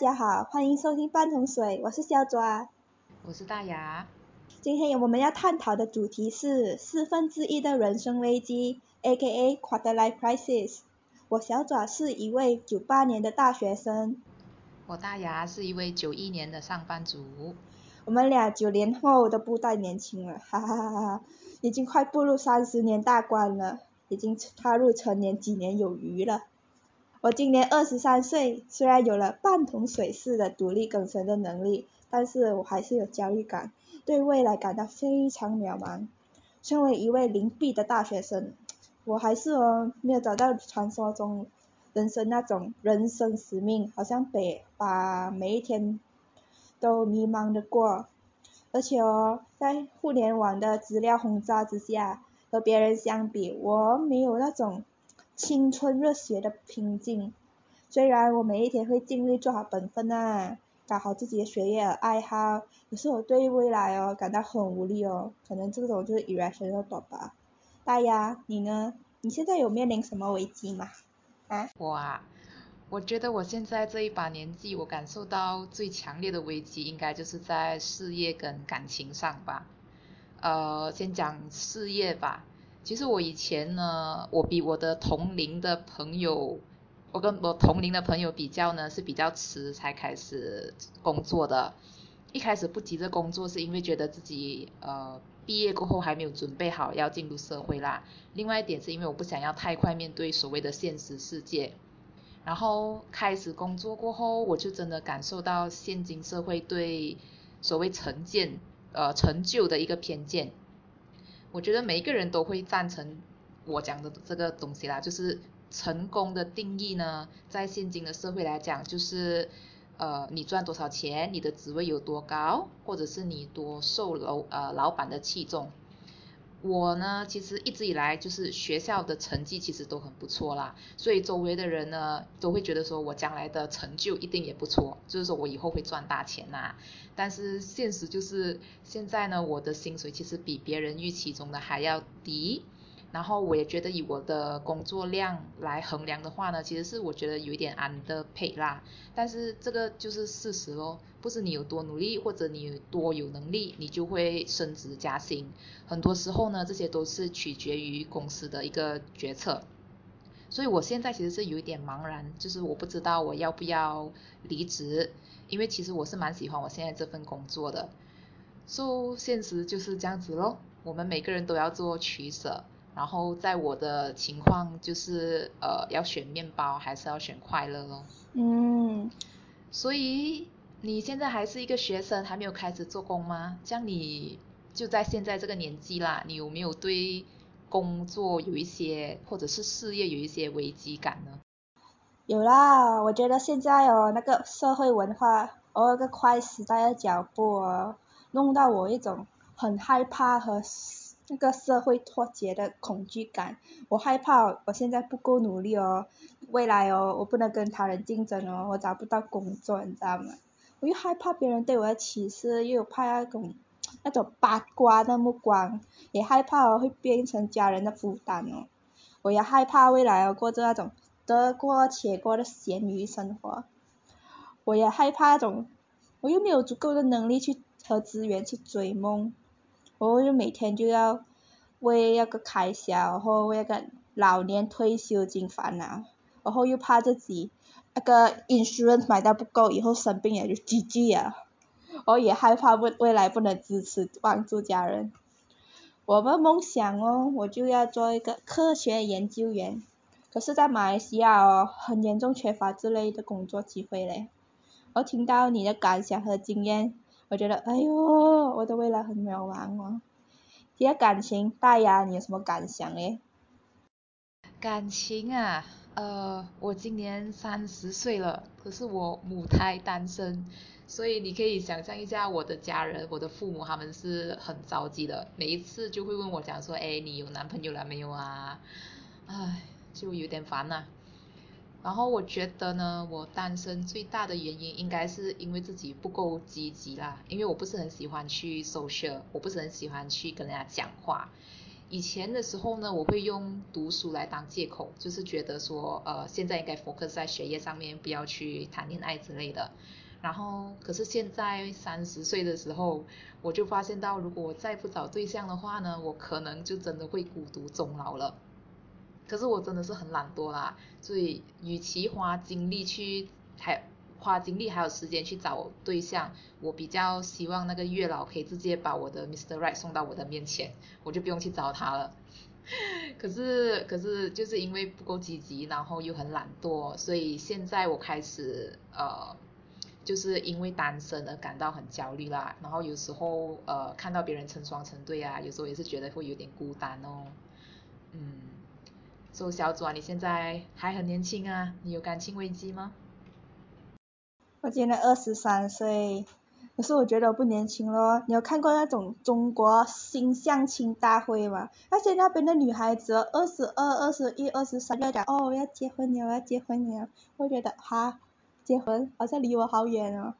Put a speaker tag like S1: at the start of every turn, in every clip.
S1: 家好，欢迎收听半桶水，我是小爪，
S2: 我是大牙。
S1: 今天我们要探讨的主题是四分之一的人生危机，A.K.A. Quarter Life Crisis。我小爪是一位九八年的大学生，
S2: 我大牙是一位九一年的上班族。
S1: 我们俩九零后都不带年轻了，哈哈哈哈！已经快步入三十年大关了，已经踏入成年几年有余了。我今年二十三岁，虽然有了半桶水式的独立更生的能力，但是我还是有焦虑感，对未来感到非常渺茫。身为一位零币的大学生，我还是哦没有找到传说中人生那种人生使命，好像得把每一天都迷茫的过。而且哦，在互联网的资料轰炸之下，和别人相比，我没有那种。青春热血的拼劲，虽然我每一天会尽力做好本分啊，搞好自己的学业和爱好，可是我对未来哦感到很无力哦，可能这种就是 irrational 吧。大丫，你呢？你现在有面临什么危机吗？
S2: 啊？我啊，我觉得我现在这一把年纪，我感受到最强烈的危机，应该就是在事业跟感情上吧。呃，先讲事业吧。其实我以前呢，我比我的同龄的朋友，我跟我同龄的朋友比较呢，是比较迟才开始工作的。一开始不急着工作，是因为觉得自己呃毕业过后还没有准备好要进入社会啦。另外一点是因为我不想要太快面对所谓的现实世界。然后开始工作过后，我就真的感受到现今社会对所谓成见呃成就的一个偏见。我觉得每一个人都会赞成我讲的这个东西啦，就是成功的定义呢，在现今的社会来讲，就是呃你赚多少钱，你的职位有多高，或者是你多受老呃老板的器重。我呢，其实一直以来就是学校的成绩其实都很不错啦，所以周围的人呢都会觉得说我将来的成就一定也不错，就是说我以后会赚大钱呐。但是现实就是现在呢，我的薪水其实比别人预期中的还要低。然后我也觉得以我的工作量来衡量的话呢，其实是我觉得有一点 underpay 啦。但是这个就是事实咯，不是你有多努力或者你多有能力，你就会升职加薪。很多时候呢，这些都是取决于公司的一个决策。所以我现在其实是有一点茫然，就是我不知道我要不要离职，因为其实我是蛮喜欢我现在这份工作的。So 现实就是这样子咯，我们每个人都要做取舍。然后在我的情况就是呃要选面包还是要选快乐咯。
S1: 嗯。
S2: 所以你现在还是一个学生，还没有开始做工吗？像你就在现在这个年纪啦，你有没有对工作有一些或者是事业有一些危机感呢？
S1: 有啦，我觉得现在哦那个社会文化哦那个快时代的脚步哦，弄到我一种很害怕和。那个社会脱节的恐惧感，我害怕我现在不够努力哦，未来哦我不能跟他人竞争哦，我找不到工作，你知道吗？我又害怕别人对我的歧视，又有怕那种那种八卦的目光，也害怕我会变成家人的负担哦，我也害怕未来哦过着那种得过且过的咸鱼生活，我也害怕那种我又没有足够的能力去和资源去追梦。我就每天就要为那个开销，然后为那个老年退休金烦恼，然后又怕自己那个 insurance 买到不够，以后生病也就 GG 啊！我也害怕未未来不能支持帮助家人。我的梦想哦，我就要做一个科学研究员，可是，在马来西亚哦，很严重缺乏这类的工作机会嘞。我听到你的感想和经验。我觉得，哎呦，我的未来很渺茫哦。提到感情，大牙，你有什么感想嘞？
S2: 感情啊，呃，我今年三十岁了，可是我母胎单身，所以你可以想象一下，我的家人，我的父母他们是很着急的，每一次就会问我讲说，哎，你有男朋友了没有啊？唉，就有点烦呐。然后我觉得呢，我单身最大的原因应该是因为自己不够积极啦，因为我不是很喜欢去 social，我不是很喜欢去跟人家讲话，以前的时候呢，我会用读书来当借口，就是觉得说，呃，现在应该 focus 在学业上面，不要去谈恋爱之类的。然后，可是现在三十岁的时候，我就发现到，如果我再不找对象的话呢，我可能就真的会孤独终老了。可是我真的是很懒惰啦，所以与其花精力去还花精力还有时间去找对象，我比较希望那个月老可以直接把我的 Mr. Right 送到我的面前，我就不用去找他了。可是可是就是因为不够积极，然后又很懒惰，所以现在我开始呃。就是因为单身而感到很焦虑啦，然后有时候呃看到别人成双成对啊，有时候也是觉得会有点孤单哦。嗯，所以小左，你现在还很年轻啊，你有感情危机吗？
S1: 我今年二十三岁，可是我觉得我不年轻咯。你有看过那种中国新相亲大会吗？那些那边的女孩子二十二、二十一、二十三要讲哦我要结婚了，我要结婚了，我觉得哈。结婚好像离我好远哦，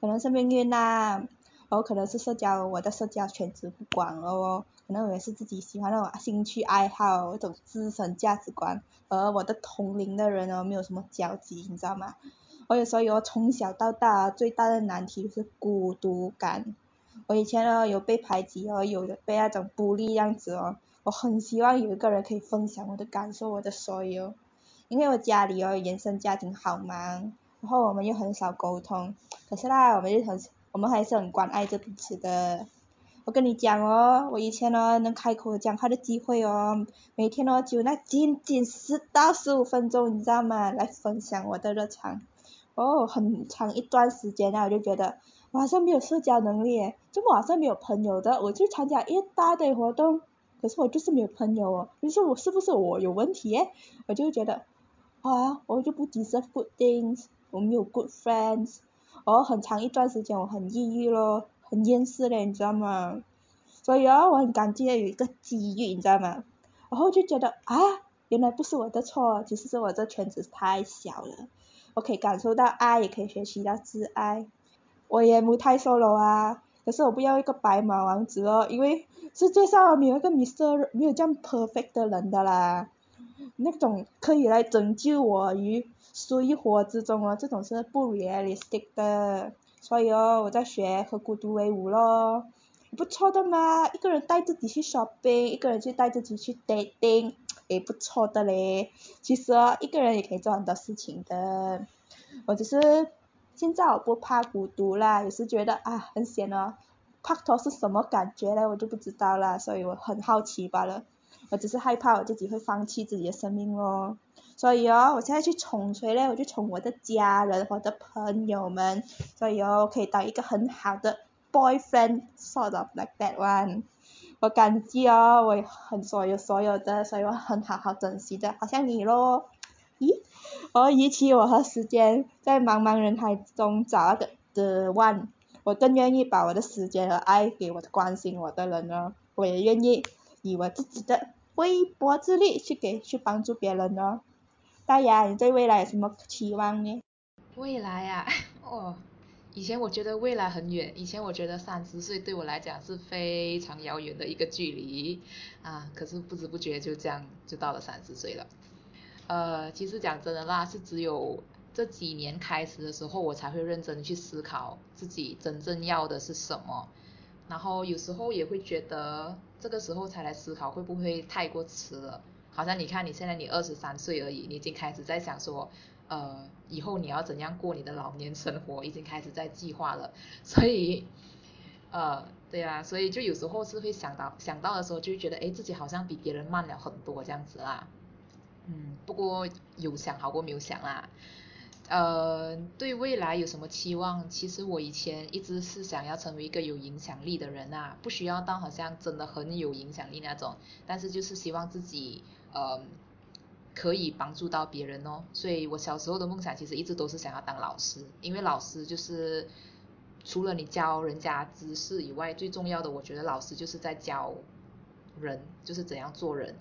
S1: 可能是命运呐，我可能是社交我的社交圈子不广哦，可能也是自己喜欢那种兴趣爱好那种自身价值观，而我的同龄的人哦没有什么交集，你知道吗？我有时候有从小到大最大的难题是孤独感，我以前呢有被排挤哦，有被那种孤立样子哦，我很希望有一个人可以分享我的感受，我的所有，因为我家里哦原生家庭好忙。然后我们又很少沟通，可是啦，我们又很，我们还是很关爱着彼此的。我跟你讲哦，我以前哦能开口讲话的机会哦，每天哦就那仅仅十到十五分钟，你知道吗？来分享我的日常。哦，很长一段时间啊，我就觉得我好像没有社交能力，怎么好像没有朋友的？我去参加一大堆活动，可是我就是没有朋友哦。你说我是不是我有问题？我就觉得，啊，我就不 deserve good things。我没有 good friends，哦，很长一段时间我很抑郁咯，很厌世的，你知道吗？所以啊，我很感激有一个机遇，你知道吗？然后就觉得啊，原来不是我的错，其实是我这圈子太小了。我可以感受到爱，也可以学习到自爱。我也不太 solo 啊，可是我不要一个白马王子哦，因为世界上没有一个 Mr. 没有这样 perfect 的人的啦，那种可以来拯救我于。水火之中啊，这种是不 realistic 的，所以哦，我在学和孤独为伍咯，不错的嘛，一个人带自己去 shopping，一个人去带自己去 dating，也不错的嘞。其实哦，一个人也可以做很多事情的。我只是现在我不怕孤独啦，也是觉得啊很闲哦，怕拖是什么感觉嘞，我就不知道啦，所以我很好奇罢了。我只是害怕我自己会放弃自己的生命咯。所以哦，我现在去宠谁呢？我就宠我的家人，我的朋友们。所以哦，可以当一个很好的 boyfriend，sort of like that one。我感激哦，我很所有所有的，所以我很好好珍惜的，好像你咯。咦？我与其我和时间在茫茫人海中找那个 the one，我更愿意把我的时间和爱给我的关心我的人哦。我也愿意以我自己的微薄之力去给去帮助别人哦。大牙，你对未来有什么期望呢？
S2: 未来啊，哦，以前我觉得未来很远，以前我觉得三十岁对我来讲是非常遥远的一个距离啊，可是不知不觉就这样就到了三十岁了。呃，其实讲真的啦，是只有这几年开始的时候，我才会认真去思考自己真正要的是什么，然后有时候也会觉得这个时候才来思考会不会太过迟了。好像你看你现在你二十三岁而已，你已经开始在想说，呃，以后你要怎样过你的老年生活，已经开始在计划了。所以，呃，对啊，所以就有时候是会想到想到的时候，就觉得哎，自己好像比别人慢了很多这样子啦。嗯，不过有想好过没有想啦。呃，对未来有什么期望？其实我以前一直是想要成为一个有影响力的人啊，不需要到好像真的很有影响力那种，但是就是希望自己。呃，可以帮助到别人哦，所以我小时候的梦想其实一直都是想要当老师，因为老师就是除了你教人家知识以外，最重要的我觉得老师就是在教人，就是怎样做人。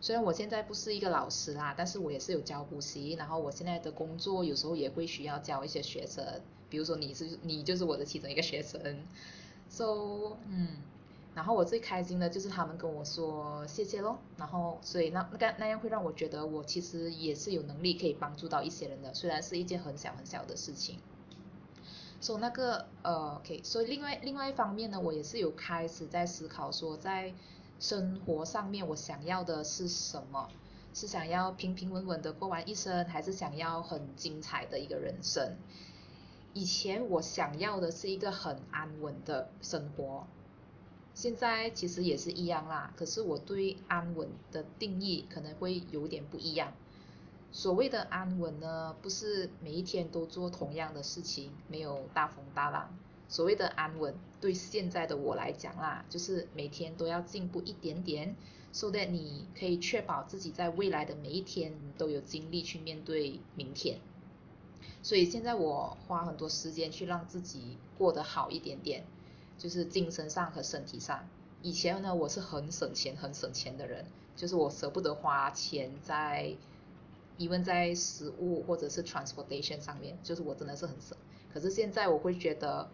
S2: 虽然我现在不是一个老师啦，但是我也是有教补习，然后我现在的工作有时候也会需要教一些学生，比如说你是你就是我的其中一个学生，so 嗯。然后我最开心的就是他们跟我说谢谢咯，然后所以那那个那样会让我觉得我其实也是有能力可以帮助到一些人的，虽然是一件很小很小的事情。所以那个呃，OK，所以另外另外一方面呢，我也是有开始在思考说，在生活上面我想要的是什么？是想要平平稳稳的过完一生，还是想要很精彩的一个人生？以前我想要的是一个很安稳的生活，现在其实也是一样啦。可是我对安稳的定义可能会有点不一样。所谓的安稳呢，不是每一天都做同样的事情，没有大风大浪。所谓的安稳，对现在的我来讲啦，就是每天都要进步一点点，so that 你可以确保自己在未来的每一天都有精力去面对明天。所以现在我花很多时间去让自己过得好一点点，就是精神上和身体上。以前呢，我是很省钱、很省钱的人，就是我舍不得花钱在，even 在食物或者是 transportation 上面，就是我真的是很省。可是现在我会觉得，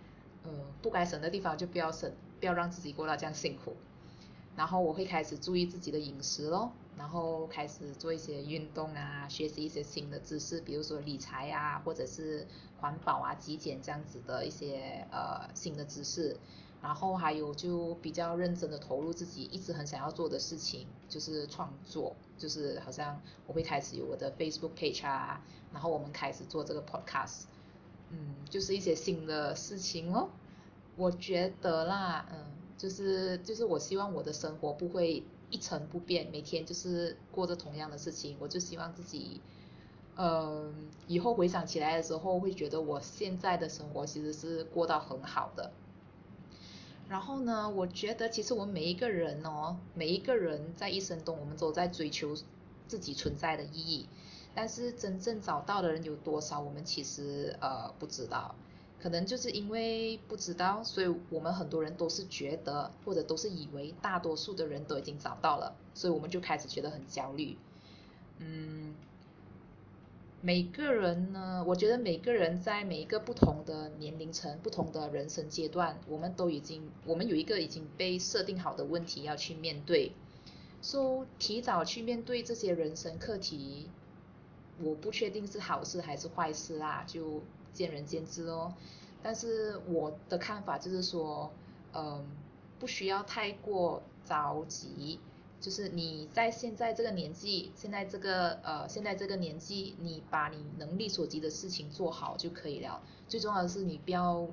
S2: 呃，不该省的地方就不要省，不要让自己过到这样辛苦。然后我会开始注意自己的饮食咯，然后开始做一些运动啊，学习一些新的知识，比如说理财啊，或者是环保啊、极简这样子的一些呃新的知识。然后还有就比较认真的投入自己一直很想要做的事情，就是创作，就是好像我会开始有我的 Facebook page 啊，然后我们开始做这个 podcast，嗯，就是一些新的事情哦。我觉得啦，嗯。就是就是我希望我的生活不会一成不变，每天就是过着同样的事情。我就希望自己，嗯，以后回想起来的时候，会觉得我现在的生活其实是过到很好的。然后呢，我觉得其实我们每一个人哦，每一个人在一生中，我们都在追求自己存在的意义。但是真正找到的人有多少，我们其实呃不知道。可能就是因为不知道，所以我们很多人都是觉得，或者都是以为大多数的人都已经找到了，所以我们就开始觉得很焦虑。嗯，每个人呢，我觉得每个人在每一个不同的年龄层、不同的人生阶段，我们都已经，我们有一个已经被设定好的问题要去面对。说提早去面对这些人生课题，我不确定是好事还是坏事啦，就。见仁见智哦，但是我的看法就是说，嗯，不需要太过着急，就是你在现在这个年纪，现在这个呃，现在这个年纪，你把你能力所及的事情做好就可以了。最重要的是你不要，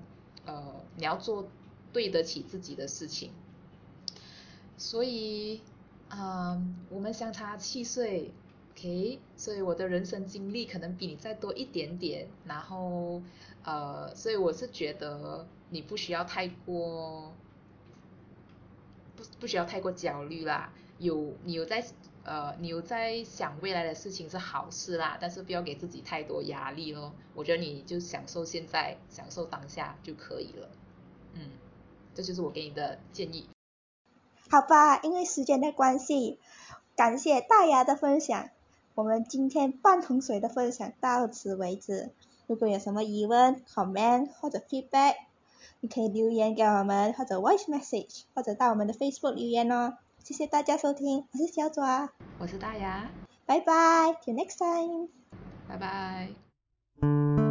S2: 呃，你要做对得起自己的事情。所以，嗯，我们相差七岁。OK，所以我的人生经历可能比你再多一点点，然后呃，所以我是觉得你不需要太过不不需要太过焦虑啦，有你有在呃你有在想未来的事情是好事啦，但是不要给自己太多压力咯。我觉得你就享受现在，享受当下就可以了。嗯，这就是我给你的建议。
S1: 好吧，因为时间的关系，感谢大牙的分享。我们今天半桶水的分享到此为止。如果有什么疑问、comment 或者 feedback，你可以留言给我们，或者 voice message，或者到我们的 Facebook 留言哦。谢谢大家收听，我是小爪，
S2: 我是大牙，
S1: 拜拜，till next time，
S2: 拜拜。